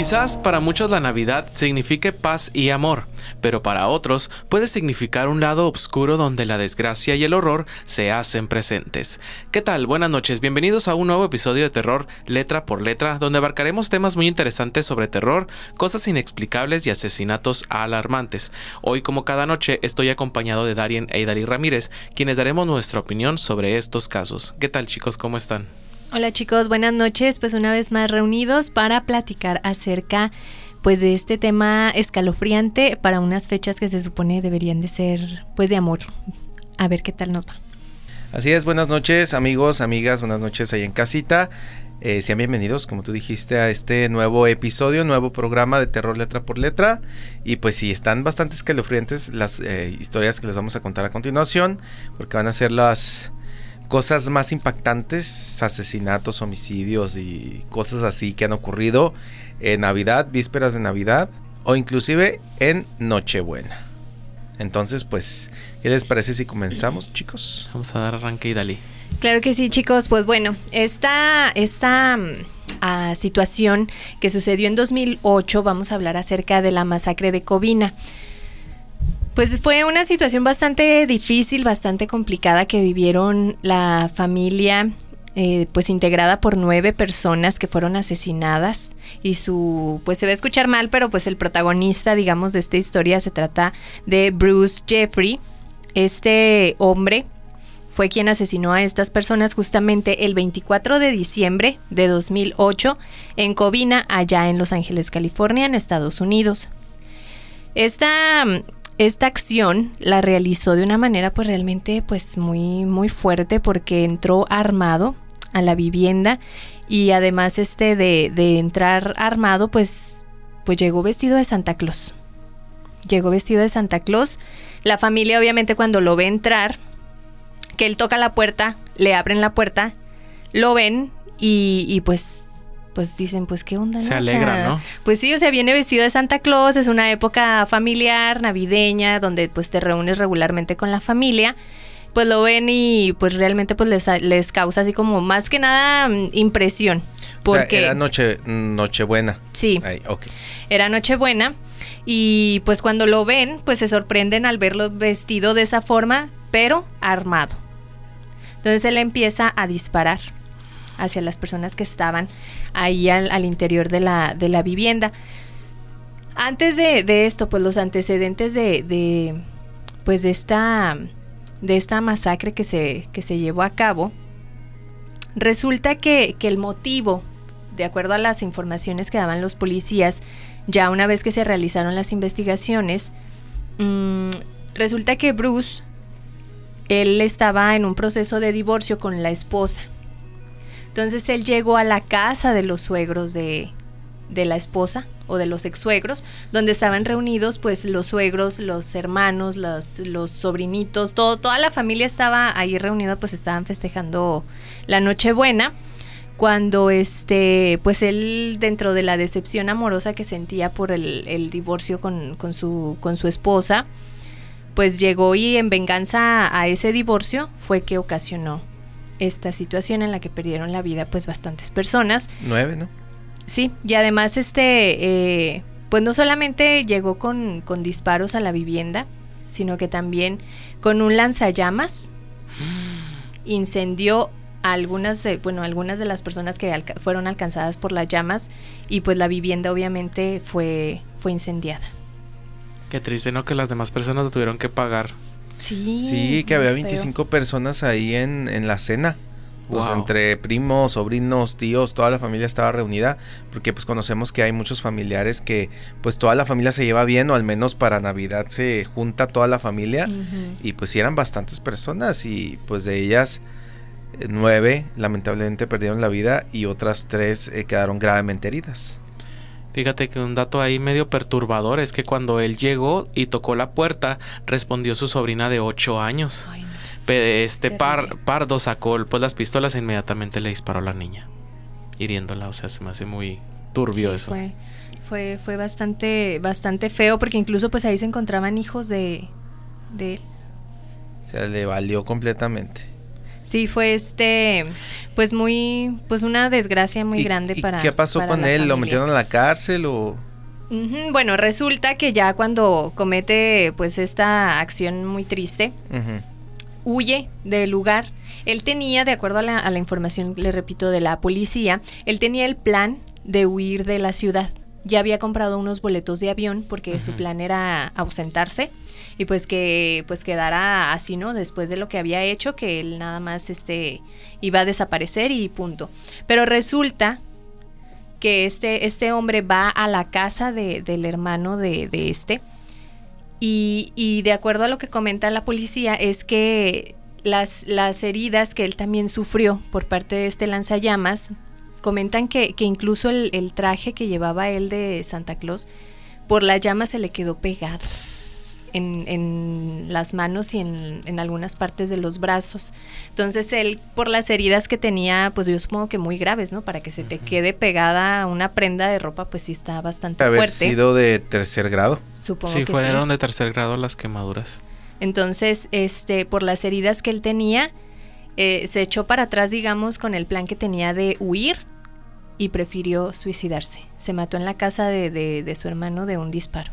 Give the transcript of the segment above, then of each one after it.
Quizás para muchos la Navidad signifique paz y amor, pero para otros puede significar un lado oscuro donde la desgracia y el horror se hacen presentes. ¿Qué tal? Buenas noches, bienvenidos a un nuevo episodio de Terror Letra por Letra, donde abarcaremos temas muy interesantes sobre terror, cosas inexplicables y asesinatos alarmantes. Hoy, como cada noche, estoy acompañado de Darien e Idali Ramírez, quienes daremos nuestra opinión sobre estos casos. ¿Qué tal chicos? ¿Cómo están? Hola chicos, buenas noches. Pues una vez más reunidos para platicar acerca pues de este tema escalofriante para unas fechas que se supone deberían de ser pues de amor. A ver qué tal nos va. Así es, buenas noches amigos, amigas, buenas noches ahí en casita. Eh, sean bienvenidos, como tú dijiste, a este nuevo episodio, nuevo programa de terror letra por letra. Y pues sí, están bastante escalofriantes las eh, historias que les vamos a contar a continuación, porque van a ser las cosas más impactantes, asesinatos, homicidios y cosas así que han ocurrido en Navidad, vísperas de Navidad o inclusive en Nochebuena. Entonces, pues, ¿qué les parece si comenzamos, chicos? Vamos a dar arranque y dale. Claro que sí, chicos. Pues bueno, esta, esta mm, situación que sucedió en 2008, vamos a hablar acerca de la masacre de Covina. Pues fue una situación bastante difícil, bastante complicada que vivieron la familia, eh, pues integrada por nueve personas que fueron asesinadas y su, pues se va a escuchar mal, pero pues el protagonista, digamos, de esta historia se trata de Bruce Jeffrey. Este hombre fue quien asesinó a estas personas justamente el 24 de diciembre de 2008 en Covina, allá en Los Ángeles, California, en Estados Unidos. Esta esta acción la realizó de una manera pues realmente pues muy muy fuerte porque entró armado a la vivienda y además este de, entrar armado pues pues llegó vestido de Santa Claus. Llegó vestido de Santa Claus. La familia obviamente cuando lo ve entrar, que él toca la puerta, le abren la puerta, lo ven y pues pues dicen, pues qué onda. Se alegra, ¿no? Pues sí, o sea, viene vestido de Santa Claus, es una época familiar, navideña, donde pues te reúnes regularmente con la familia. Pues lo ven y pues realmente pues les, les causa así como más que nada mm, impresión. Porque era noche, Nochebuena. Sí. Era Nochebuena. Y pues cuando lo ven, pues se sorprenden al verlo vestido de esa forma, pero armado. Entonces él empieza a disparar hacia las personas que estaban ahí al, interior de la, de la, vivienda. Antes de, esto, pues los antecedentes de, pues de esta, de esta masacre que se, que se llevó a cabo, resulta que, el motivo, de acuerdo a las informaciones que daban los policías, ya una vez que se realizaron las investigaciones, mm, resulta que Bruce, él estaba en un proceso de divorcio con la esposa. Entonces él llegó a la casa de los suegros de, la esposa o de los ex suegros, donde estaban reunidos pues los suegros, los hermanos, los, los sobrinitos, todo, toda la familia estaba ahí reunida, pues estaban festejando la Nochebuena cuando este, pues él dentro de la decepción amorosa que sentía por el, el divorcio con, con, su, con su esposa, pues llegó y en venganza a ese divorcio fue que ocasionó esta situación en la que perdieron la vida pues bastantes personas. Nueve, ¿no? Sí, y además este, eh, pues no solamente llegó con, con, disparos a la vivienda, sino que también con un lanzallamas incendió a algunas, de, bueno, algunas de las personas que fueron alcanzadas por las llamas y pues la vivienda obviamente fue, fue incendiada. Qué triste, ¿no? Que las demás personas lo tuvieron que pagar Sí. Sí, que había 25 personas ahí en, en la cena. Pues entre primos, sobrinos, tíos, toda la familia estaba reunida, porque pues conocemos que hay muchos familiares que pues toda la familia se lleva bien o al menos para Navidad se junta toda la familia y pues sí eran bastantes personas y pues de ellas nueve lamentablemente perdieron la vida y otras tres eh, quedaron gravemente heridas. Fíjate que un dato ahí medio perturbador es que cuando él llegó y tocó la puerta, respondió su sobrina de 8 años. Este par, Pardo sacó pues, las pistolas e inmediatamente le disparó a la niña, hiriéndola. O sea, se me hace muy turbio eso. Fue, fue, fue, bastante, bastante feo porque incluso pues ahí se encontraban hijos de, de él. O sea, le valió completamente. Sí, fue este, pues muy, pues una desgracia muy ¿Y- grande y para. ¿Qué pasó para con él? ¿Lo metieron a la cárcel o...? Bueno, resulta que ya cuando comete pues esta acción muy triste, huye del lugar. Él tenía, de acuerdo a la, a la información, le repito, de la policía, él tenía el plan de huir de la ciudad. Ya había comprado unos boletos de avión porque su plan era ausentarse y pues que pues quedara así, ¿no? Después de lo que había hecho, que él nada más este iba a desaparecer y punto. Pero resulta que este, este hombre va a la casa de- del hermano de, de este y, y de acuerdo a lo que comenta la policía es que las, las heridas que él también sufrió por parte de este lanzallamas, comentan que, que incluso el, el traje que llevaba él de Santa Claus, por la llama se le quedó pegado en, en las manos y en, en algunas partes de los brazos. Entonces él, por las heridas que tenía, pues yo supongo que muy graves, ¿no? Para que se te quede pegada una prenda de ropa, pues sí está bastante Haber fuerte. sido de tercer grado. Supongo Sí, que fueron sí. de tercer grado las quemaduras. Entonces, este, por las heridas que él tenía, eh, se echó para atrás, digamos, con el plan que tenía de huir y prefirió suicidarse. Se mató en la casa de, de- de su hermano de un disparo.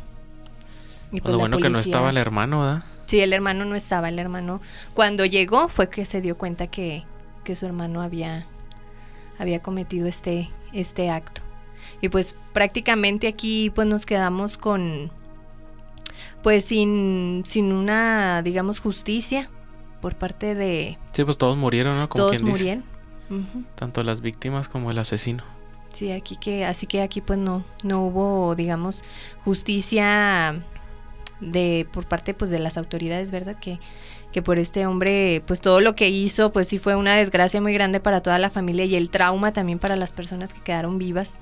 Y pues lo la bueno que no estaba el hermano, ¿verdad? Sí, el hermano no estaba. El hermano, cuando llegó, fue que se dio cuenta que, que su hermano había, había cometido este, este acto. Y pues prácticamente aquí pues nos quedamos con, pues sin, sin una, digamos, justicia por parte de Sí, pues todos murieron, ¿no? Como todos quien dice. murieron. Tanto las víctimas como el asesino. Sí, aquí que, así que aquí pues no, no hubo, digamos, justicia de por parte pues de las autoridades, ¿verdad? Que, que por este hombre, pues todo lo que hizo, pues sí fue una desgracia muy grande para toda la familia y el trauma también para las personas que quedaron vivas,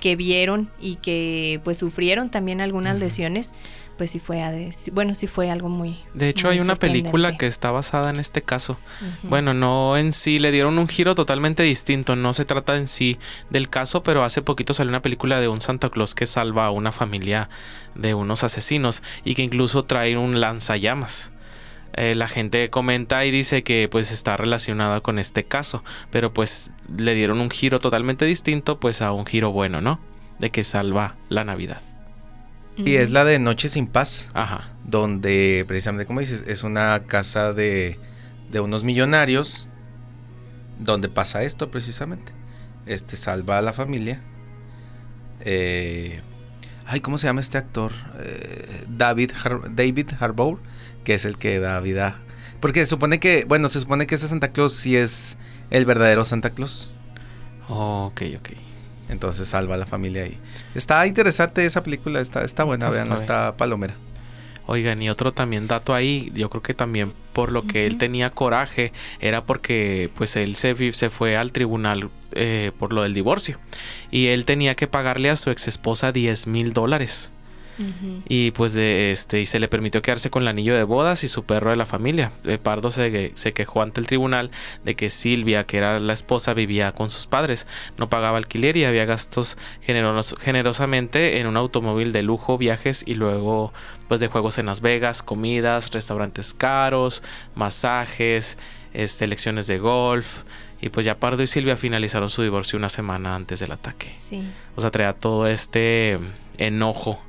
que vieron y que pues sufrieron también algunas lesiones, pues sí fue, a de- bueno, sí fue algo muy... De hecho, muy hay una película que está basada en este caso. Bueno, no en sí, le dieron un giro totalmente distinto. No se trata en sí del caso, pero hace poquito salió una película de un Santa Claus que salva a una familia de unos asesinos y que incluso trae un lanzallamas. Eh, la gente comenta y dice que pues está relacionada con este caso, pero pues le dieron un giro totalmente distinto pues a un giro bueno, ¿no? De que salva la Navidad. Y es la de Noche sin Paz, Ajá. donde precisamente, como dices, es una casa de, de unos millonarios, donde pasa esto precisamente. Este salva a la familia. Eh, ay, ¿cómo se llama este actor? Eh, David, Har- David Harbour, que es el que da vida. Porque se supone que, bueno, se supone que ese Santa Claus sí es el verdadero Santa Claus. ok, ok. Entonces salva a la familia ahí. Está interesante esa película, está, está buena, Está vean, está palomera. Oigan, y otro también dato ahí, yo creo que también por lo que él tenía coraje era porque pues él se, se fue al tribunal eh, por lo del divorcio y él tenía que pagarle a su ex esposa 10 mil dólares Y pues de este y se le permitió quedarse con el anillo de bodas y su perro de la familia. Eh, Pardo se, se quejó ante el tribunal de que Silvia, que era la esposa, vivía con sus padres, no pagaba alquiler y había gastos generos- generosamente en un automóvil de lujo, viajes y luego pues de juegos en Las Vegas, comidas, restaurantes caros, masajes, este, lecciones de golf. Y pues ya Pardo y Silvia finalizaron su divorcio una semana antes del ataque. Sí. O sea, traía todo este enojo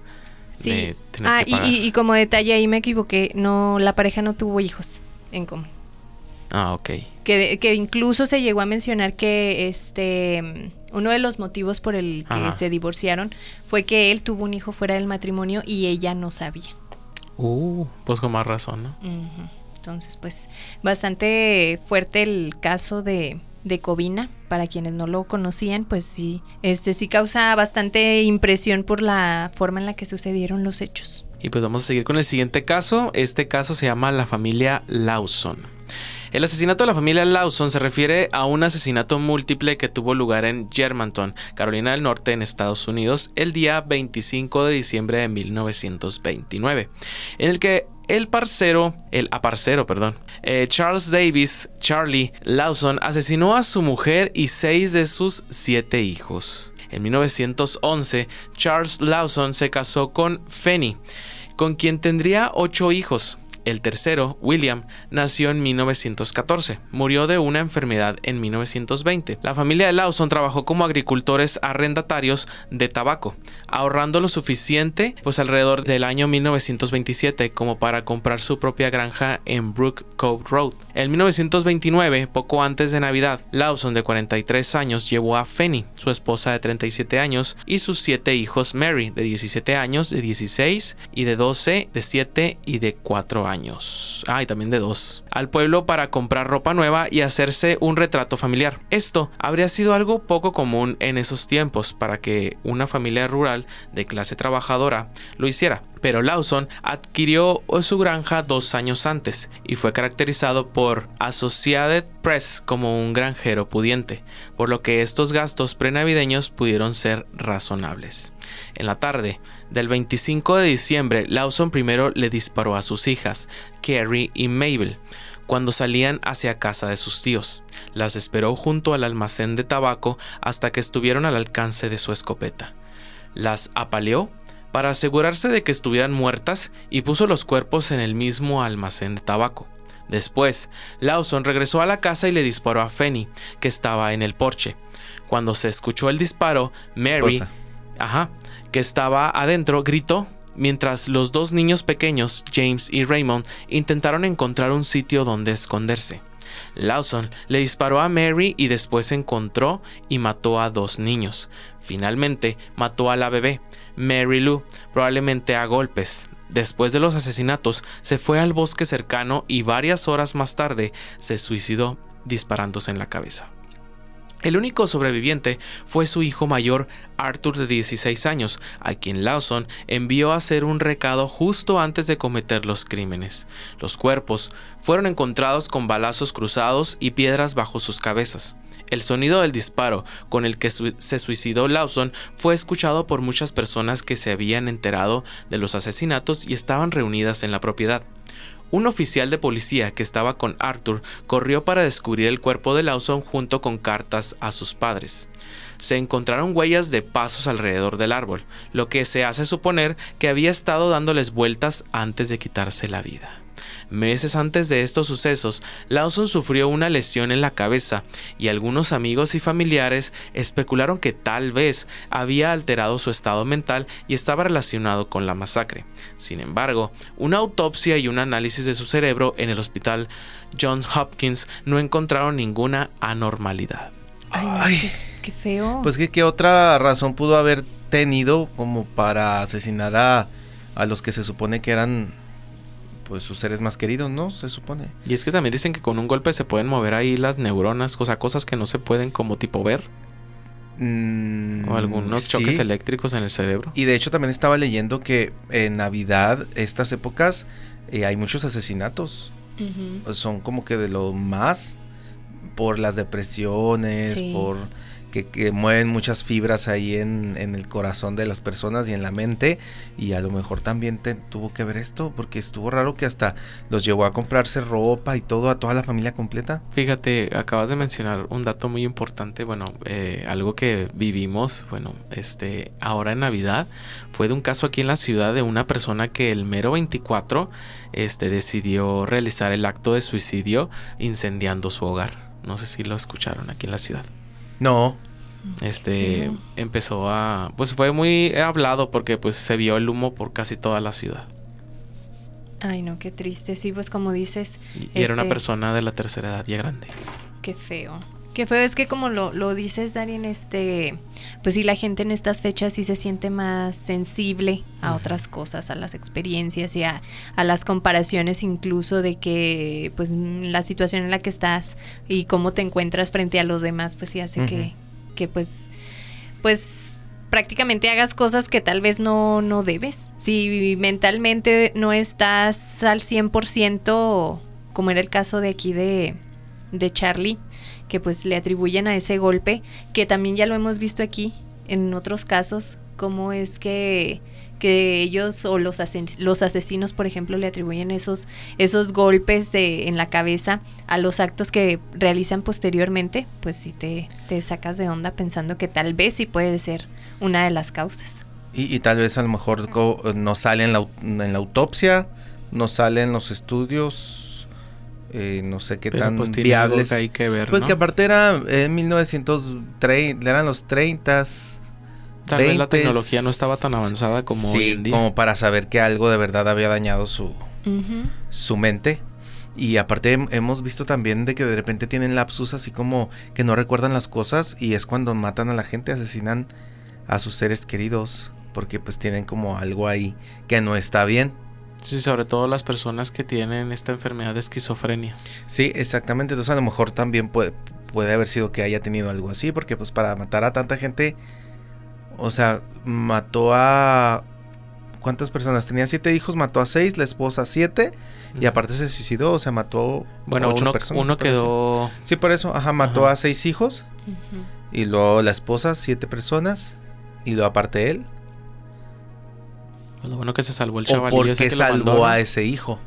Sí. de tener Ah, que y, pagar. y- y como detalle ahí me equivoqué, no, la pareja no tuvo hijos en común. Ah, ok. Que, que incluso se llegó a mencionar que este uno de los motivos por el que Ajá. se divorciaron fue que él tuvo un hijo fuera del matrimonio y ella no sabía. Uh, pues con más razón, ¿no? Entonces, pues, bastante fuerte el caso de, de Covina. Para quienes no lo conocían, pues sí, este sí causa bastante impresión por la forma en la que sucedieron los hechos. Y pues vamos a seguir con el siguiente caso. Este caso se llama la familia Lawson. El asesinato de la familia Lawson se refiere a un asesinato múltiple que tuvo lugar en Germantown, Carolina del Norte, en Estados Unidos, el día 25 de diciembre de 1929, en el que el parcero, el aparcero, perdón, eh, Charles Davis, Charlie Lawson, asesinó a su mujer y seis de sus siete hijos. En 1911, Charles Lawson se casó con Fanny, con quien tendría ocho hijos. El tercero, William, nació en 1914. Murió de una enfermedad en 1920. La familia de Lawson trabajó como agricultores arrendatarios de tabaco, ahorrando lo suficiente, pues alrededor del año 1927, como para comprar su propia granja en Brook Cove Road. En 1929, poco antes de Navidad, Lawson, de 43 años, llevó a Fanny, su esposa de 37 años, y sus siete hijos Mary, de 17 años, de 16 y de 12, de 7 y de 4 años. Ah, y también de 2. Al pueblo para comprar ropa nueva y hacerse un retrato familiar. Esto habría sido algo poco común en esos tiempos para que una familia rural de clase trabajadora lo hiciera. Pero Lawson adquirió su granja dos años antes y fue caracterizado por Associated Press como un granjero pudiente, por lo que estos gastos prenavideños pudieron ser razonables. En la tarde del 25 de diciembre, Lawson primero le disparó a sus hijas, Carrie y Mabel, cuando salían hacia casa de sus tíos. Las esperó junto al almacén de tabaco hasta que estuvieron al alcance de su escopeta. Las apaleó para asegurarse de que estuvieran muertas y puso los cuerpos en el mismo almacén de tabaco. Después, Lawson regresó a la casa y le disparó a Fanny, que estaba en el porche. Cuando se escuchó el disparo, Mary, ajá, que estaba adentro, gritó, mientras los dos niños pequeños, James y Raymond, intentaron encontrar un sitio donde esconderse. Lawson le disparó a Mary y después encontró y mató a dos niños. Finalmente mató a la bebé, Mary Lou, probablemente a golpes. Después de los asesinatos, se fue al bosque cercano y varias horas más tarde se suicidó disparándose en la cabeza. El único sobreviviente fue su hijo mayor, Arthur de 16 años, a quien Lawson envió a hacer un recado justo antes de cometer los crímenes. Los cuerpos fueron encontrados con balazos cruzados y piedras bajo sus cabezas. El sonido del disparo con el que se suicidó Lawson fue escuchado por muchas personas que se habían enterado de los asesinatos y estaban reunidas en la propiedad. Un oficial de policía que estaba con Arthur corrió para descubrir el cuerpo de Lawson junto con cartas a sus padres. Se encontraron huellas de pasos alrededor del árbol, lo que se hace suponer que había estado dándoles vueltas antes de quitarse la vida. Meses antes de estos sucesos, Lawson sufrió una lesión en la cabeza y algunos amigos y familiares especularon que tal vez había alterado su estado mental y estaba relacionado con la masacre. Sin embargo, una autopsia y un análisis de su cerebro en el hospital Johns Hopkins no encontraron ninguna anormalidad. Ay, qué, feo. Pues que qué otra razón pudo haber tenido como para asesinar a, a los que se supone que eran pues sus seres más queridos, ¿no? Se supone. Y es que también dicen que con un golpe se pueden mover ahí las neuronas, o sea, cosas que no se pueden como tipo ver. Mm, o algunos choques eléctricos en el cerebro. Y de hecho también estaba leyendo que en Navidad, estas épocas, eh, hay muchos asesinatos. Son como que de lo más por las depresiones, por que, mueven muchas fibras ahí en, el corazón de las personas y en la mente. Y a lo mejor también tuvo que ver esto, porque estuvo raro que hasta los llevó a comprarse ropa y todo a toda la familia completa. Fíjate, acabas de mencionar un dato muy importante, bueno, eh, algo que vivimos, bueno, este, ahora en Navidad, fue de un caso aquí en la ciudad de una persona que el mero 24 este, decidió realizar el acto de suicidio incendiando su hogar. No sé si lo escucharon aquí en la ciudad. No. Este empezó a pues fue muy hablado porque pues se vio el humo por casi toda la ciudad. Ay, no, qué triste. Sí, pues como dices. Y, era una este persona de la tercera edad ya grande. Qué feo. Qué feo es que como lo, lo dices, Darien, este, pues sí, la gente en estas fechas sí se siente más sensible a otras cosas, a las experiencias y a, las comparaciones incluso de que, pues, la situación en la que estás y cómo te encuentras frente a los demás, pues sí hace que, que, pues, pues prácticamente hagas cosas que tal vez no, no debes. Si mentalmente no estás al 100%, como era el caso de aquí de, de Charlie, que pues le atribuyen a ese golpe, que también ya lo hemos visto aquí en otros casos, cómo es que, que ellos o los, los asesinos, por ejemplo, le atribuyen esos, esos golpes de, en la cabeza a los actos que realizan posteriormente, pues si te, te sacas de onda pensando que tal vez sí puede ser una de las causas. Y, tal vez a lo mejor no sale en la, en la autopsia, no salen los estudios, eh, no sé qué Pero, tan pues, tiene algo viables. que hay que ver, Pues ¿no? que aparte era en 1930, eran los 30. Tal vez la 20s. tecnología no estaba tan avanzada como sí, hoy en día. como para saber que algo de verdad había dañado su, su mente. Y aparte hem- hemos visto también de que de repente tienen lapsus así como que no recuerdan las cosas y es cuando matan a la gente, asesinan a sus seres queridos porque pues tienen como algo ahí que no está bien. Sí, sobre todo las personas que tienen esta enfermedad de esquizofrenia. Sí, exactamente. Entonces a lo mejor también puede, puede haber sido que haya tenido algo así porque pues para matar a tanta gente, o sea, mató a... ¿Cuántas personas? Tenía siete hijos, mató a seis, la esposa a siete y aparte se suicidó, o sea, mató Bueno, ocho uno, personas. uno quedó... Sí, por eso, ajá, mató Ajá. a seis hijos y luego la esposa, siete personas y luego aparte él. Pues, lo bueno que se salvó el ¿O chavalillo por qué salvó a ese hijo?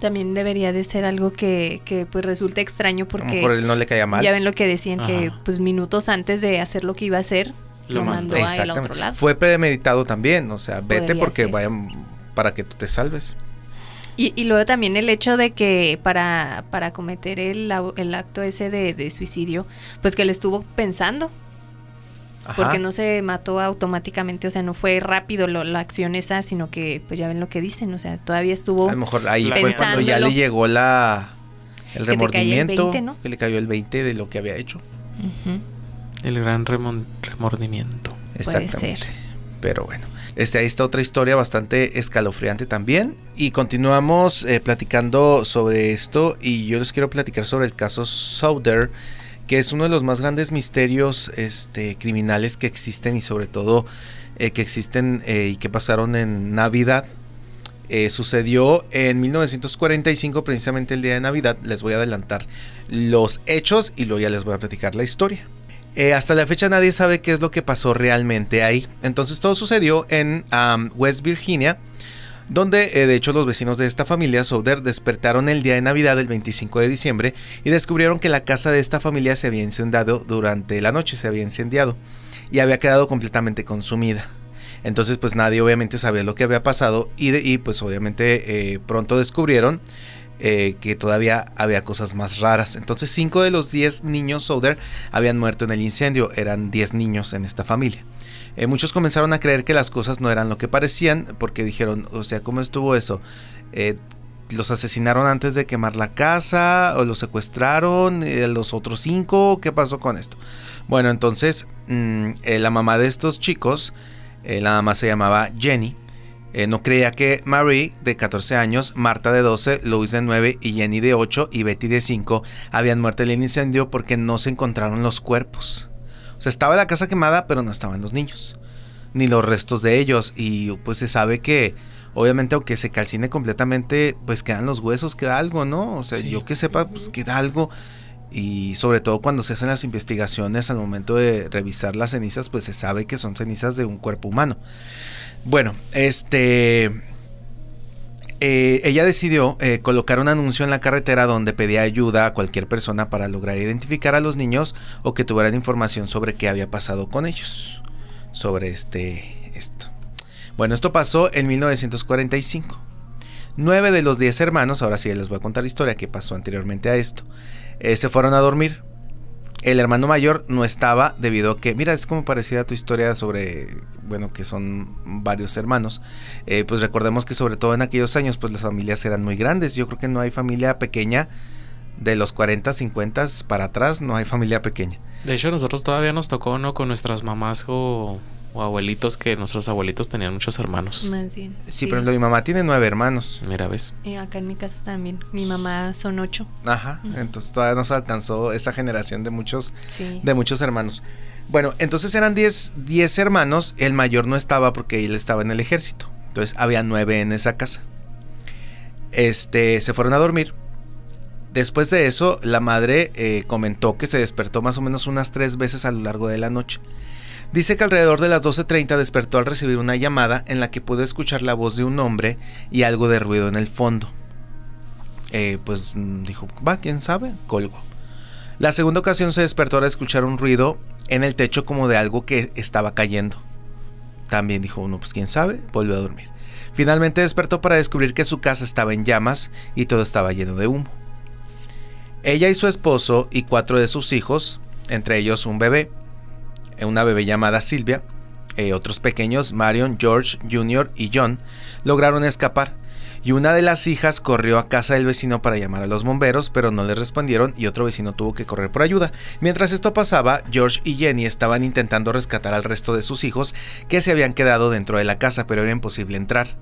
También debería de ser algo que, que pues resulte extraño A lo porque mejor él no le caía mal. ya ven lo que decían que pues minutos antes de hacer lo que iba a hacer Lo lo, mandó. a él a Exactamente. otro lado. Fue premeditado también, o sea, vete Podría porque ser. vayan para que tú te salves. Y, y luego también el hecho de que para, para cometer el, el acto ese de, de suicidio, pues que le estuvo pensando, Ajá. porque no se mató automáticamente, o sea, no fue rápido lo- la acción esa, sino que pues ya ven lo que dicen, o sea, todavía estuvo... A lo mejor ahí fue cuando ya le llegó la el Que remordimiento, 20, ¿no? que le cayó el 20 de lo que había hecho. El gran remon- remordimiento. Puede Exactamente. ser. Pero bueno, este, ahí está otra historia bastante escalofriante también. Y continuamos eh, platicando sobre esto. Y yo les quiero platicar sobre el caso Souther, que es uno de los más grandes misterios este, criminales que existen y sobre todo eh, que existen eh, y que pasaron en Navidad. Eh, sucedió en 1945, precisamente el día de Navidad. Les voy a adelantar los hechos y luego ya les voy a platicar la historia. Hasta la fecha nadie sabe qué es lo que pasó realmente ahí. Entonces todo sucedió en West Virginia, donde eh, de hecho los vecinos de esta familia, Souder, despertaron el día de Navidad, el 25 de diciembre, y descubrieron que la casa de esta familia se había incendiado durante la noche, se había incendiado y había quedado completamente consumida. Entonces pues nadie obviamente sabía lo que había pasado y, de- pues obviamente eh, pronto descubrieron eh, que todavía había cosas más raras. Entonces 5 de los 10 niños Souder habían muerto en el incendio, eran 10 niños en esta familia. Eh, muchos comenzaron a creer que las cosas no eran lo que parecían porque dijeron, o sea, ¿cómo estuvo eso? Eh, ¿Los asesinaron antes de quemar la casa? ¿O los secuestraron? Eh, ¿Los otros cinco? ¿Qué pasó con esto? Bueno, entonces mm, la mamá de estos chicos, la mamá se llamaba Jenny, no creía que Marie, de 14 años, Marta de 12, Louis de 9 y Jenny de 8 y Betty de 5 habían muerto en el incendio porque no se encontraron los cuerpos. O sea, estaba la casa quemada, pero no estaban los niños, ni los restos de ellos. Y pues se sabe que, obviamente, aunque se calcine completamente, pues quedan los huesos, queda algo, ¿no? O sea, Sí. yo que sepa, pues queda algo. Y sobre todo cuando se hacen las investigaciones al momento de revisar las cenizas, pues se sabe que son cenizas de un cuerpo humano. Bueno, este... eh, ella decidió eh, colocar un anuncio en la carretera donde pedía ayuda a cualquier persona para lograr identificar a los niños o que tuvieran información sobre qué había pasado con ellos. Sobre este esto. Bueno, esto pasó en 1945. Nueve de los diez hermanos, ahora sí les voy a contar la historia que pasó anteriormente a esto, eh, se fueron a dormir. El hermano mayor no estaba debido a que, mira, es como parecida a tu historia sobre, bueno, que son varios hermanos. Eh, pues recordemos que sobre todo en aquellos años, pues las familias eran muy grandes. Yo creo que no hay familia pequeña de los 40, 50 para atrás, no hay familia pequeña. De hecho, nosotros todavía nos tocó, ¿no? Con nuestras mamás o, o abuelitos, que nuestros abuelitos tenían muchos hermanos. Más bien. Sí, por ejemplo, mi mamá tiene nueve hermanos. Mira, ¿ves? Y acá en mi casa también. Mi mamá son ocho. Ajá, entonces todavía no se alcanzó esa generación de muchos Sí. de muchos hermanos. Bueno, entonces eran 10 10 hermanos, el mayor no estaba porque él estaba en el ejército. Entonces había 9 en esa casa. Este, se fueron a dormir. Después de eso, la madre eh, comentó que se despertó más o menos unas tres veces a lo largo de la noche. Dice que alrededor de las 12.30 despertó al recibir una llamada en la que pudo escuchar la voz de un hombre y algo de ruido en el fondo. Eh, pues mm, dijo, va, quién sabe, colgo. La segunda ocasión se despertó al escuchar un ruido en el techo como de algo que estaba cayendo. También dijo uno, pues quién sabe, volvió a dormir. Finalmente despertó para descubrir que su casa estaba en llamas y todo estaba lleno de humo. Ella y su esposo y cuatro de sus hijos, entre ellos un bebé, una bebé llamada Silvia, eh, otros pequeños, Marion, George Jr. y John, lograron escapar y una de las hijas corrió a casa del vecino para llamar a los bomberos, pero no le respondieron y otro vecino tuvo que correr por ayuda. Mientras esto pasaba, George y Jenny estaban intentando rescatar al resto de sus hijos que se habían quedado dentro de la casa, pero era imposible entrar.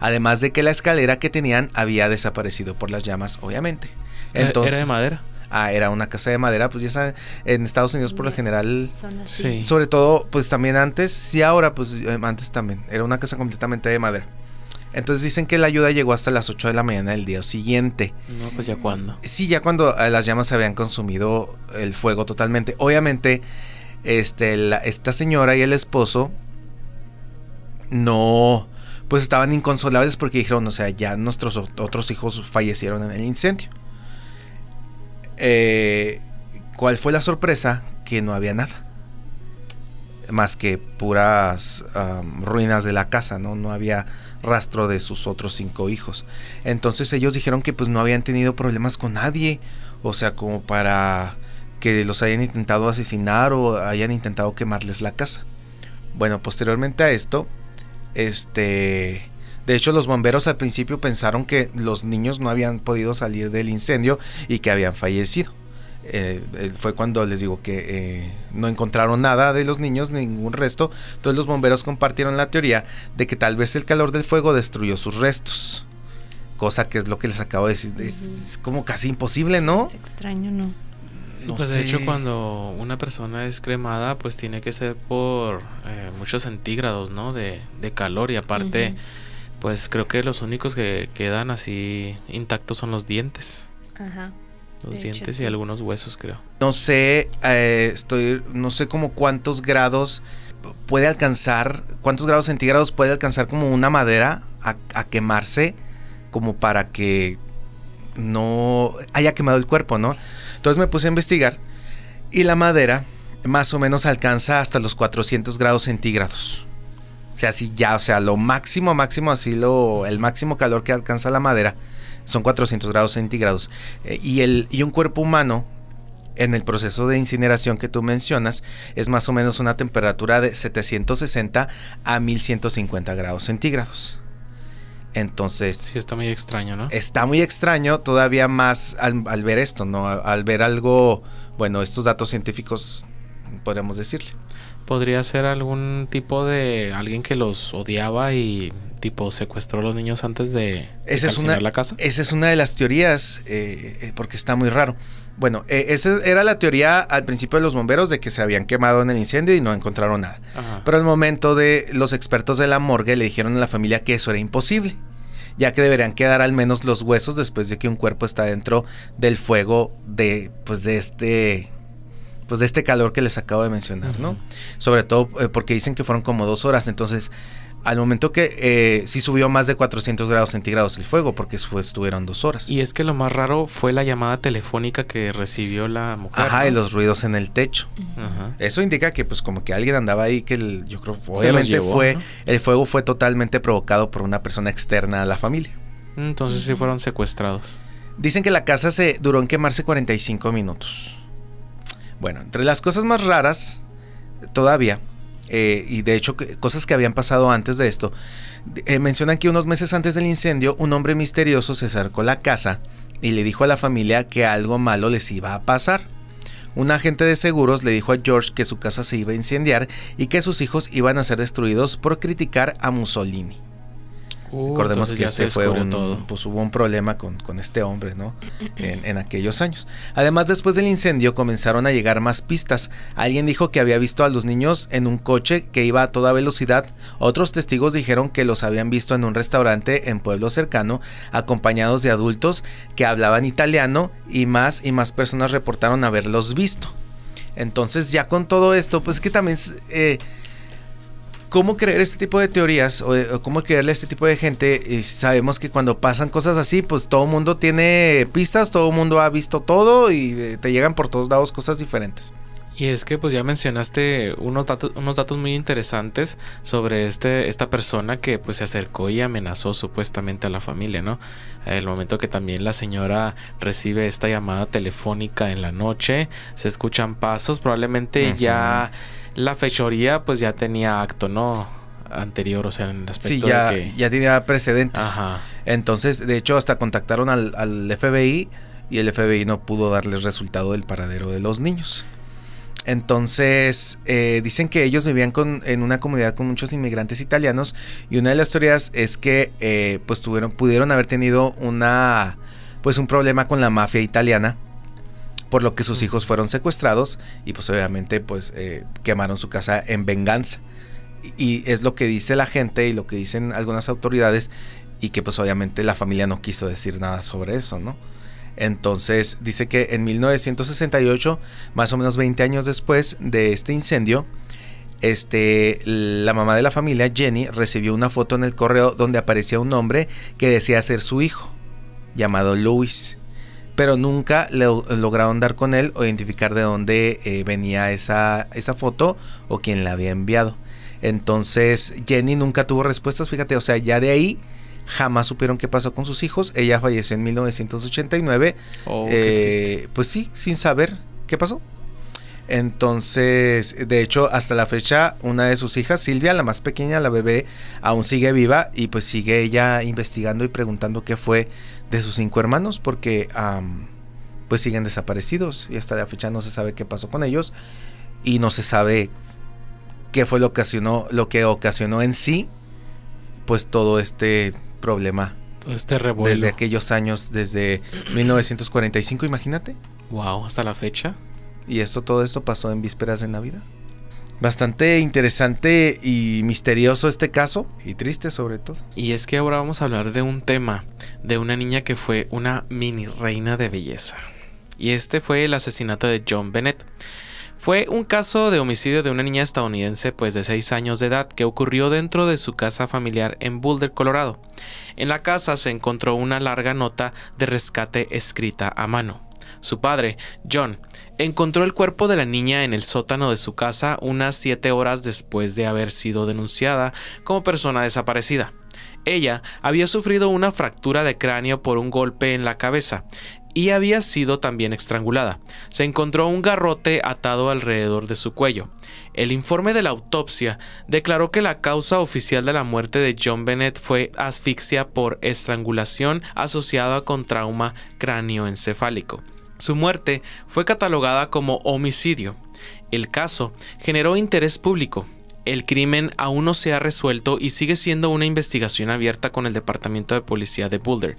Además de que la escalera que tenían había desaparecido por las llamas, obviamente. Eh, Entonces, ¿Era de madera? Ah, era una casa de madera, pues ya saben, en Estados Unidos por lo general, Sí. sobre todo, pues también antes, sí ahora, pues eh, antes también, era una casa completamente de madera. Entonces dicen que la ayuda llegó hasta las 8 de la mañana del día siguiente. No, pues ya cuándo. Sí, ya cuando eh, las llamas habían consumido el fuego totalmente. Obviamente, este, la- esta señora y el esposo no, pues estaban inconsolables porque dijeron, o sea, ya nuestros ot- otros hijos fallecieron en el incendio. Eh, ¿Cuál fue la sorpresa? Que no había nada. Más que puras ruinas de la casa, ¿no? No había rastro de sus otros cinco hijos. Entonces ellos dijeron que pues no habían tenido problemas con nadie. O sea, como para que los hayan intentado asesinar o hayan intentado quemarles la casa. Bueno, posteriormente a esto, este... De hecho, los bomberos al principio pensaron que los niños no habían podido salir del incendio y que habían fallecido. Eh, eh, fue cuando les digo que eh, no encontraron nada de los niños, ningún resto. Entonces los bomberos compartieron la teoría de que tal vez el calor del fuego destruyó sus restos. Cosa que es lo que les acabo de decir. Es, es como casi imposible, ¿no? Es extraño, ¿no? Sí, No pues de hecho cuando una persona es cremada, pues tiene que ser por eh, muchos centígrados, ¿no? De, de calor y aparte. Pues creo que los únicos que quedan así intactos son los dientes. Ajá. Los De hecho, dientes sí. y algunos huesos, creo. No sé, eh, estoy, no sé como cuántos grados puede alcanzar, cuántos grados centígrados puede alcanzar como una madera a, a quemarse, como para que no haya quemado el cuerpo, ¿no? Entonces me puse a investigar y la madera más o menos alcanza hasta los 400 grados centígrados. O sea, así ya, o sea, lo máximo, máximo, así lo, el máximo calor que alcanza la madera son 400 grados centígrados. Eh, y, el, y un cuerpo humano en el proceso de incineración que tú mencionas es más o menos una temperatura de 760 a 1150 grados centígrados. Entonces, Sí, está muy extraño, ¿no? está muy extraño todavía más al, al ver esto, ¿no? Al, al ver algo, bueno, estos datos científicos, podríamos decirle. Podría ser algún tipo de alguien que los odiaba y tipo secuestró a los niños antes de, Esa es, una, la casa. esa es una de las teorías, eh, eh, porque está muy raro. Bueno, eh, esa era la teoría al principio de los bomberos de que se habían quemado en el incendio y no encontraron nada. Ajá. Pero al momento de los expertos de la morgue le dijeron a la familia que eso era imposible, ya que deberían quedar al menos los huesos después de que un cuerpo está dentro del fuego de, pues de este, pues de este calor que les acabo de mencionar, ¿no? Sobre todo eh, porque dicen que fueron como dos horas, entonces al momento que eh, sí subió más de 400 grados centígrados el fuego, porque fue, estuvieron dos horas. Y es que lo más raro fue la llamada telefónica que recibió la mujer. Ajá, ¿no? y los ruidos en el techo. Ajá. Eso indica que pues como que alguien andaba ahí que el- yo creo obviamente llevó, fue ¿no? el fuego fue totalmente provocado por una persona externa a la familia. Entonces sí fueron secuestrados. Dicen que la casa se duró en quemarse 45 minutos. Bueno, entre las cosas más raras todavía eh, y de hecho cosas que habían pasado antes de esto eh, mencionan que unos meses antes del incendio un hombre misterioso se acercó a la casa y le dijo a la familia que algo malo les iba a pasar. Un agente de seguros le dijo a George que su casa se iba a incendiar y que sus hijos iban a ser destruidos por criticar a Mussolini. Uh, Recordemos que este fue un, todo. pues hubo un problema con, con este hombre, ¿no? En, en aquellos años. Además, después del incendio comenzaron a llegar más pistas. Alguien dijo que había visto a los niños en un coche que iba a toda velocidad. Otros testigos dijeron que los habían visto en un restaurante en pueblo cercano, acompañados de adultos que hablaban italiano y más y más personas reportaron haberlos visto. Entonces, ya con todo esto, pues que también eh, cómo creer este tipo de teorías o, o cómo creerle a este tipo de gente. Y sabemos que cuando pasan cosas así, pues todo el mundo tiene pistas, todo el mundo ha visto todo y eh, te llegan por todos lados cosas diferentes. Y es que pues ya mencionaste unos datos, unos datos muy interesantes sobre este, esta persona que pues se acercó y amenazó supuestamente a la familia, ¿no? El momento que también la señora recibe esta llamada telefónica en la noche, se escuchan pasos, probablemente ya la fechoría pues ya tenía acto, ¿no? anterior, o sea, en el aspecto sí, ya, de que... ya tenía precedentes. Ajá. Entonces, de hecho, hasta contactaron al, al FBI y el FBI no pudo darles resultado del paradero de los niños. Entonces, eh, dicen que ellos vivían con, en una comunidad con muchos inmigrantes italianos y una de las teorías es que eh, pues tuvieron, pudieron haber tenido una, pues un problema con la mafia italiana por lo que sus hijos fueron secuestrados y pues obviamente pues eh, quemaron su casa en venganza. Y, y es lo que dice la gente y lo que dicen algunas autoridades y que pues obviamente la familia no quiso decir nada sobre eso, ¿no? Entonces dice que en 1968, más o menos 20 años después de este incendio, este, la mamá de la familia, Jenny, recibió una foto en el correo donde aparecía un hombre que decía ser su hijo, llamado Louis. Pero nunca le, lograron dar con él o identificar de dónde eh, venía esa, esa foto o quién la había enviado. Entonces Jenny nunca tuvo respuestas, fíjate, o sea, ya de ahí jamás supieron qué pasó con sus hijos. Ella falleció en 1989. Oh, eh, pues sí, sin saber qué pasó. Entonces, de hecho, hasta la fecha, una de sus hijas, Silvia, la más pequeña, la bebé, aún sigue viva y pues sigue ella investigando y preguntando qué fue de sus cinco hermanos porque um, pues siguen desaparecidos y hasta la fecha no se sabe qué pasó con ellos y no se sabe qué fue lo que ocasionó, lo que ocasionó en sí pues todo este problema. Todo este revuelo. Desde aquellos años, desde 1945, imagínate. Wow, hasta la fecha. Y esto, todo esto pasó en vísperas de Navidad. Bastante interesante y misterioso este caso, y triste sobre todo. Y es que ahora vamos a hablar de un tema, de una niña que fue una mini reina de belleza. Y este fue el asesinato de John Bennett. Fue un caso de homicidio de una niña estadounidense pues de 6 años de edad que ocurrió dentro de su casa familiar en Boulder, Colorado. En la casa se encontró una larga nota de rescate escrita a mano. Su padre, John, encontró el cuerpo de la niña en el sótano de su casa unas 7 horas después de haber sido denunciada como persona desaparecida. Ella había sufrido una fractura de cráneo por un golpe en la cabeza y había sido también estrangulada. Se encontró un garrote atado alrededor de su cuello. El informe de la autopsia declaró que la causa oficial de la muerte de John Bennett fue asfixia por estrangulación asociada con trauma cráneoencefálico. Su muerte fue catalogada como homicidio. El caso generó interés público. El crimen aún no se ha resuelto y sigue siendo una investigación abierta con el Departamento de Policía de Boulder.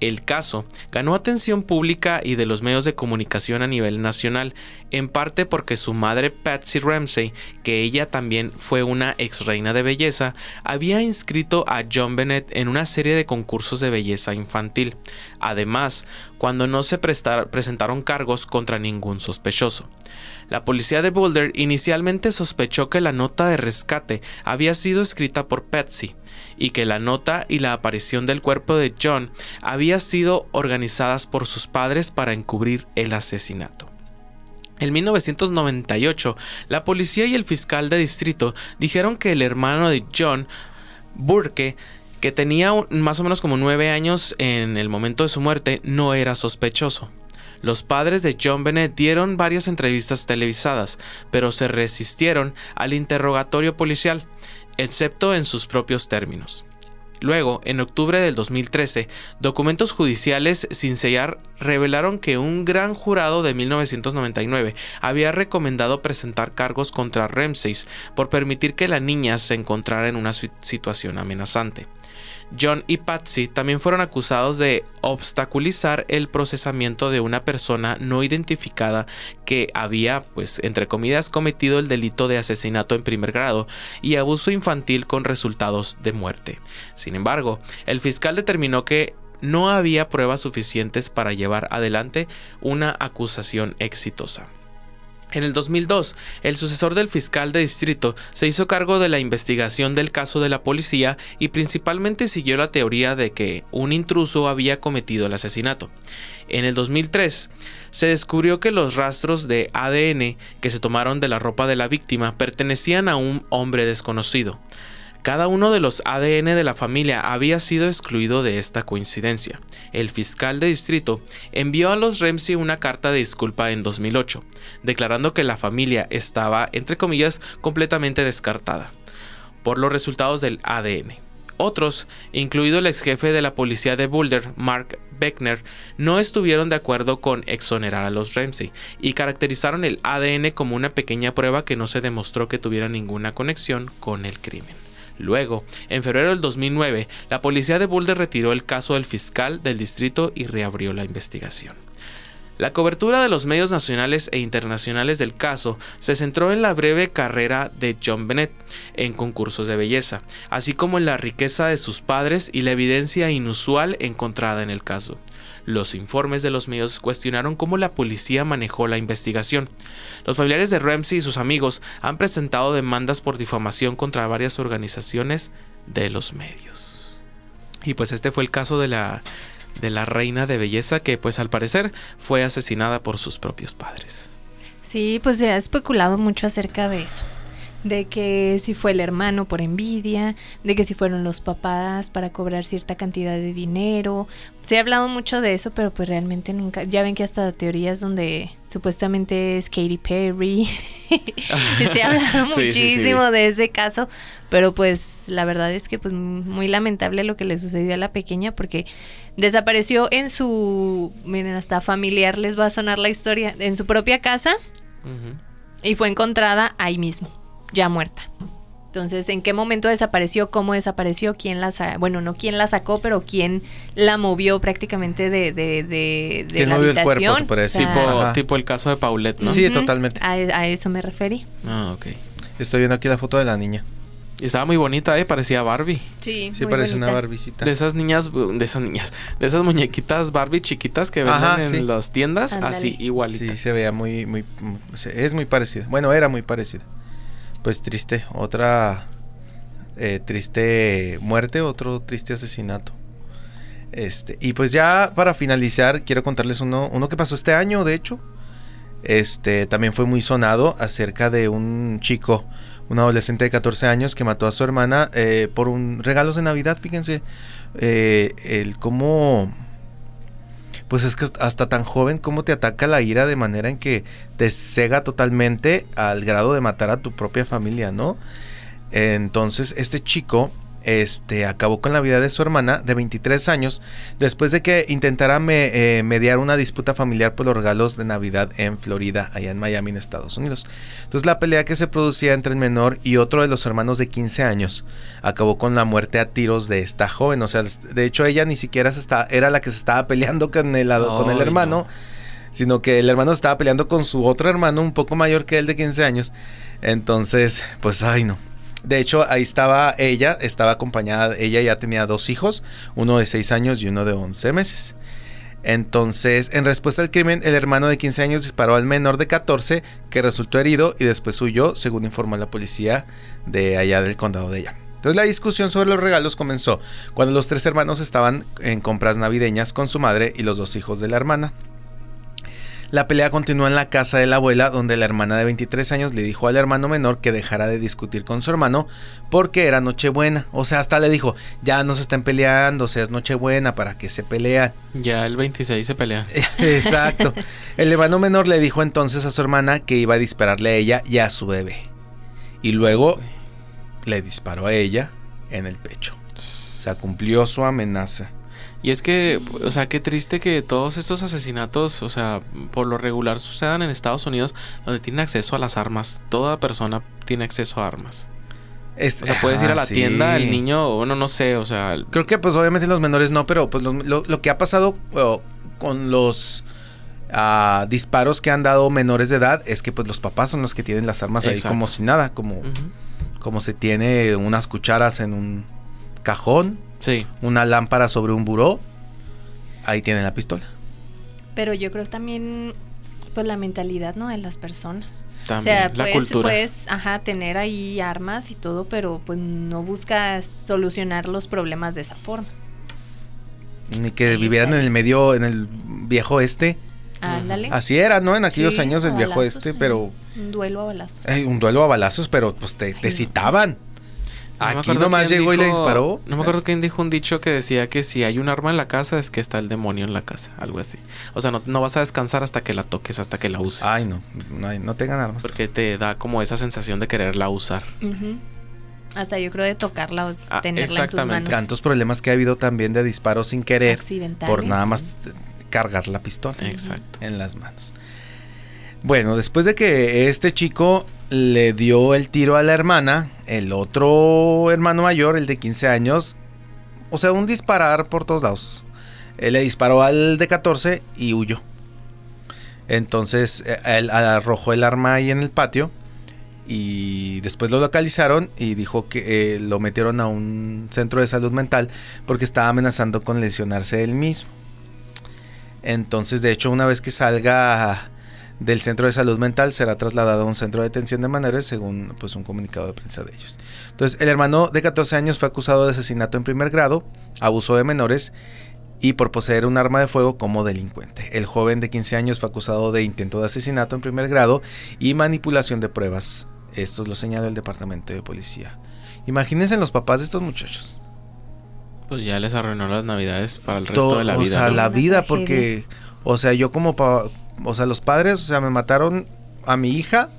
El caso ganó atención pública y de los medios de comunicación a nivel nacional, en parte porque su madre Patsy Ramsey, que ella también fue una ex reina de belleza, había inscrito a John Bennett en una serie de concursos de belleza infantil. Además, cuando no se presentaron cargos contra ningún sospechoso. La policía de Boulder inicialmente sospechó que la nota de rescate había sido escrita por Patsy y que la nota y la aparición del cuerpo de John había sido organizadas por sus padres para encubrir el asesinato. En 1998, la policía y el fiscal de distrito dijeron que el hermano de John, Burke, que tenía más o menos como nueve años en el momento de su muerte, no era sospechoso. Los padres de John Bennett dieron varias entrevistas televisadas, pero se resistieron al interrogatorio policial, excepto en sus propios términos. Luego, en octubre del 2013, documentos judiciales sin sellar revelaron que un gran jurado de 1999 había recomendado presentar cargos contra Ramsey por permitir que la niña se encontrara en una situación amenazante. John y Patsy también fueron acusados de obstaculizar el procesamiento de una persona no identificada que había, pues, entre comillas, cometido el delito de asesinato en primer grado y abuso infantil con resultados de muerte. Sin embargo, el fiscal determinó que no había pruebas suficientes para llevar adelante una acusación exitosa. En el 2002, el sucesor del fiscal de distrito se hizo cargo de la investigación del caso de la policía y principalmente siguió la teoría de que un intruso había cometido el asesinato. En el 2003, se descubrió que los rastros de ADN que se tomaron de la ropa de la víctima pertenecían a un hombre desconocido. Cada uno de los ADN de la familia había sido excluido de esta coincidencia. El fiscal de distrito envió a los Ramsey una carta de disculpa en 2008, declarando que la familia estaba, entre comillas, completamente descartada por los resultados del ADN. Otros, incluido el ex jefe de la policía de Boulder, Mark Beckner, no estuvieron de acuerdo con exonerar a los Ramsey y caracterizaron el ADN como una pequeña prueba que no se demostró que tuviera ninguna conexión con el crimen. Luego, en febrero del 2009, la policía de Boulder retiró el caso del fiscal del distrito y reabrió la investigación. La cobertura de los medios nacionales e internacionales del caso se centró en la breve carrera de John Bennett en concursos de belleza, así como en la riqueza de sus padres y la evidencia inusual encontrada en el caso. Los informes de los medios cuestionaron cómo la policía manejó la investigación. Los familiares de Ramsey y sus amigos han presentado demandas por difamación contra varias organizaciones de los medios. Y pues este fue el caso de la de la reina de belleza que pues al parecer fue asesinada por sus propios padres. Sí, pues se ha especulado mucho acerca de eso de que si fue el hermano por envidia, de que si fueron los papás para cobrar cierta cantidad de dinero. Se ha hablado mucho de eso, pero pues realmente nunca, ya ven que hasta teorías donde supuestamente es Katy Perry. se ha hablado muchísimo de ese caso, pero pues la verdad es que pues muy lamentable lo que le sucedió a la pequeña porque desapareció en su, miren, hasta familiar les va a sonar la historia, en su propia casa. Y fue encontrada ahí mismo ya muerta. Entonces, ¿en qué momento desapareció? ¿Cómo desapareció? ¿Quién la sacó? Bueno, no quién la sacó, pero quién la movió prácticamente de, de, de, de la movió habitación? el cuerpo, se tipo, tipo, el caso de Paulette, ¿no? Sí, totalmente. A, a, eso me referí. Ah, ok. Estoy viendo aquí la foto de la niña. Y estaba muy bonita, ¿eh? Parecía Barbie. Sí, Sí, parece una Barbicita. De esas niñas, de esas niñas, de esas muñequitas Barbie chiquitas que venden en las tiendas, así, igualita. Sí, se veía muy, muy, es muy parecida. Bueno, era muy parecida pues triste, otra eh, triste muerte, otro triste asesinato. Este, y pues ya para finalizar, quiero contarles uno, uno que pasó este año, de hecho. Este también fue muy sonado acerca de un chico, un adolescente de 14 años que mató a su hermana eh, por un regalos de Navidad. Fíjense, eh, el cómo pues es que hasta tan joven como te ataca la ira de manera en que te cega totalmente al grado de matar a tu propia familia, ¿no? Entonces este chico este, acabó con la vida de su hermana de 23 años después de que intentara eh, mediar una disputa familiar por los regalos de Navidad en Florida, allá en Miami, en Estados Unidos. Entonces la pelea que se producía entre el menor y otro de los hermanos de 15 años acabó con la muerte a tiros de esta joven. O sea, de hecho ella ni siquiera se era la que se estaba peleando con el, con el hermano. Sino que el hermano estaba peleando con su otro hermano un poco mayor que él de 15 años. Entonces, pues ay no. De hecho, ahí estaba ella, estaba acompañada, ella ya tenía dos hijos, uno de 6 años y uno de 11 meses. Entonces, en respuesta al crimen, el hermano de 15 años disparó al menor de 14 que resultó herido y después huyó, según informó la policía de allá del condado de ella. Entonces la discusión sobre los regalos comenzó cuando los tres hermanos estaban en compras navideñas con su madre y los dos hijos de la hermana. La pelea continúa en la casa de la abuela, donde la hermana de 23 años le dijo al hermano menor que dejara de discutir con su hermano porque era Nochebuena. O sea, hasta le dijo, ya no se están peleando, o sea, es Nochebuena, ¿para que se pelean? Ya el 26 se pelean. Exacto. El hermano menor le dijo entonces a su hermana que iba a dispararle a ella y a su bebé. Y luego le disparó a ella en el pecho. O sea, cumplió su amenaza. Y es que, o sea, qué triste que todos estos asesinatos, o sea, por lo regular sucedan en Estados Unidos, donde tienen acceso a las armas. Toda persona tiene acceso a armas. o sea, puedes ir a la tienda, el niño, bueno, no sé, o sea... Creo que pues obviamente los menores no, pero pues lo, que ha pasado con los ah, disparos que han dado menores de edad es que pues los papás son los que tienen las armas ahí como si nada, como, como se tiene unas cucharas en un cajón Sí. Una lámpara sobre un buró. Ahí tienen la pistola. Pero yo creo también, pues la mentalidad, ¿no? De las personas. También, o sea, la puedes, cultura. puedes, ajá, tener ahí armas y todo, pero pues no buscas solucionar los problemas de esa forma. Ni que Ahí vivieran en el medio, en el viejo este. Ándale. Así era, ¿no? En aquellos Sí, años el viejo balazos, este, pero Un duelo a balazos. eh, un duelo a balazos, pero pues te, te Ay, no. citaban. No me Aquí acuerdo nomás quién llegó y le dijo- disparó. No me acuerdo quién dijo un dicho que decía que si hay un arma en la casa es que está el demonio en la casa, algo así. O sea, no, no vas a descansar hasta que la toques, hasta que la uses. Ay, no, no, no tengan armas. Porque te da como esa sensación de quererla usar. Hasta yo creo de tocarla o Ah, tenerla en tus exactamente. manos. Tantos problemas que ha habido también de disparos sin querer Accidentales. por nada más cargar la pistola Exacto. en las manos. Bueno, después de que este chico le dio el tiro a la hermana, el otro hermano mayor, el de 15 años, o sea, un disparar por todos lados. Él le disparó al de 14 y huyó. Entonces, eh, él arrojó el arma ahí en el patio y después lo localizaron y dijo que eh, lo metieron a un centro de salud mental porque estaba amenazando con lesionarse él mismo. Entonces, de hecho, una vez que salga del centro de salud mental, será trasladado a un centro de detención de menores, según pues, un comunicado de prensa de ellos. Entonces, el hermano de 14 años fue acusado de asesinato en primer grado, abuso de menores y por poseer un arma de fuego como delincuente. El joven de 15 años fue acusado de intento de asesinato en primer grado y manipulación de pruebas. Esto lo señala el departamento de policía. Imagínense los papás de estos muchachos. Pues ya les arruinó las navidades para el resto todo, de la o vida. sea, ¿no? Sí, la vida, porque, o sea, yo como, pa- o sea, los padres, o sea, me mataron a mi hija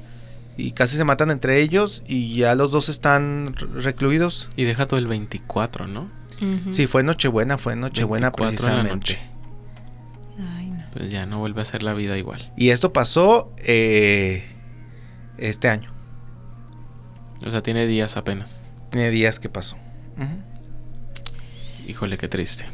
y casi se matan entre ellos y ya los dos están re- recluidos. Y deja todo el 24, ¿no? Sí, fue Nochebuena, fue Nochebuena 24 en la precisamente. noche. Ay, no. Pues ya no vuelve a ser la vida igual. Y esto pasó eh, este año, O sea, tiene días apenas. tiene días que pasó. Híjole, qué triste.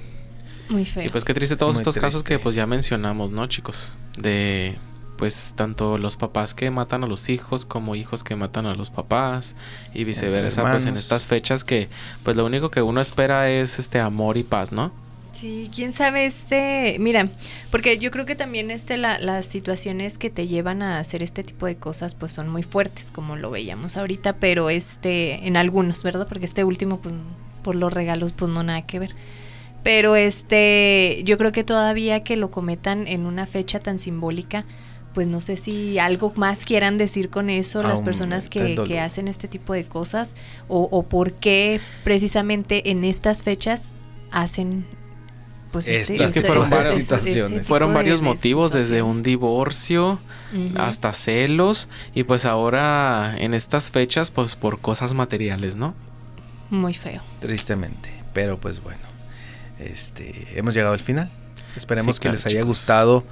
Muy feo. Y pues qué triste todos Muy estos casos que pues ya mencionamos, ¿no, chicos? De pues tanto los papás que matan a los hijos como hijos que matan a los papás y viceversa, pues en estas fechas que pues lo único que uno espera es este amor y paz, ¿no? Sí, quién sabe este, mira, porque yo creo que también este la- las situaciones que te llevan a hacer este tipo de cosas pues son muy fuertes como lo veíamos ahorita, pero este en algunos, ¿verdad? Porque este último pues por los regalos pues no nada que ver. Pero este, yo creo que todavía que lo cometan en una fecha tan simbólica, pues no sé si algo más quieran decir con eso las personas que, que hacen este tipo de cosas o, o por qué precisamente en estas fechas hacen pues este- Estas que este- fueron este- varias ese situaciones. Fueron varios de motivos, desde un divorcio hasta celos y pues ahora en estas fechas pues por cosas materiales, ¿no? Muy feo. Tristemente, pero pues bueno, este, hemos llegado al final. Esperemos Sí, que claro, les haya chicos. gustado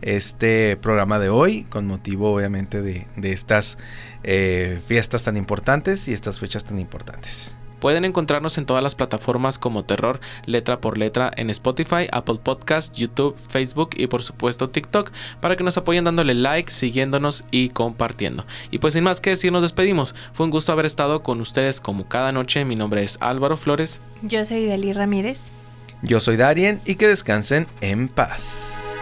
este programa de hoy, con motivo obviamente de, de estas eh, fiestas tan importantes y estas fechas tan importantes. Pueden encontrarnos en todas las plataformas como Terror Letra por Letra en Spotify, Apple Podcast, YouTube, Facebook y por supuesto TikTok para que nos apoyen dándole like, siguiéndonos y compartiendo. Y pues sin más que decir nos despedimos. Fue un gusto haber estado con ustedes como cada noche. Mi nombre es Álvaro Flores. Yo soy Dali Ramírez. Yo soy Darien y que descansen en paz.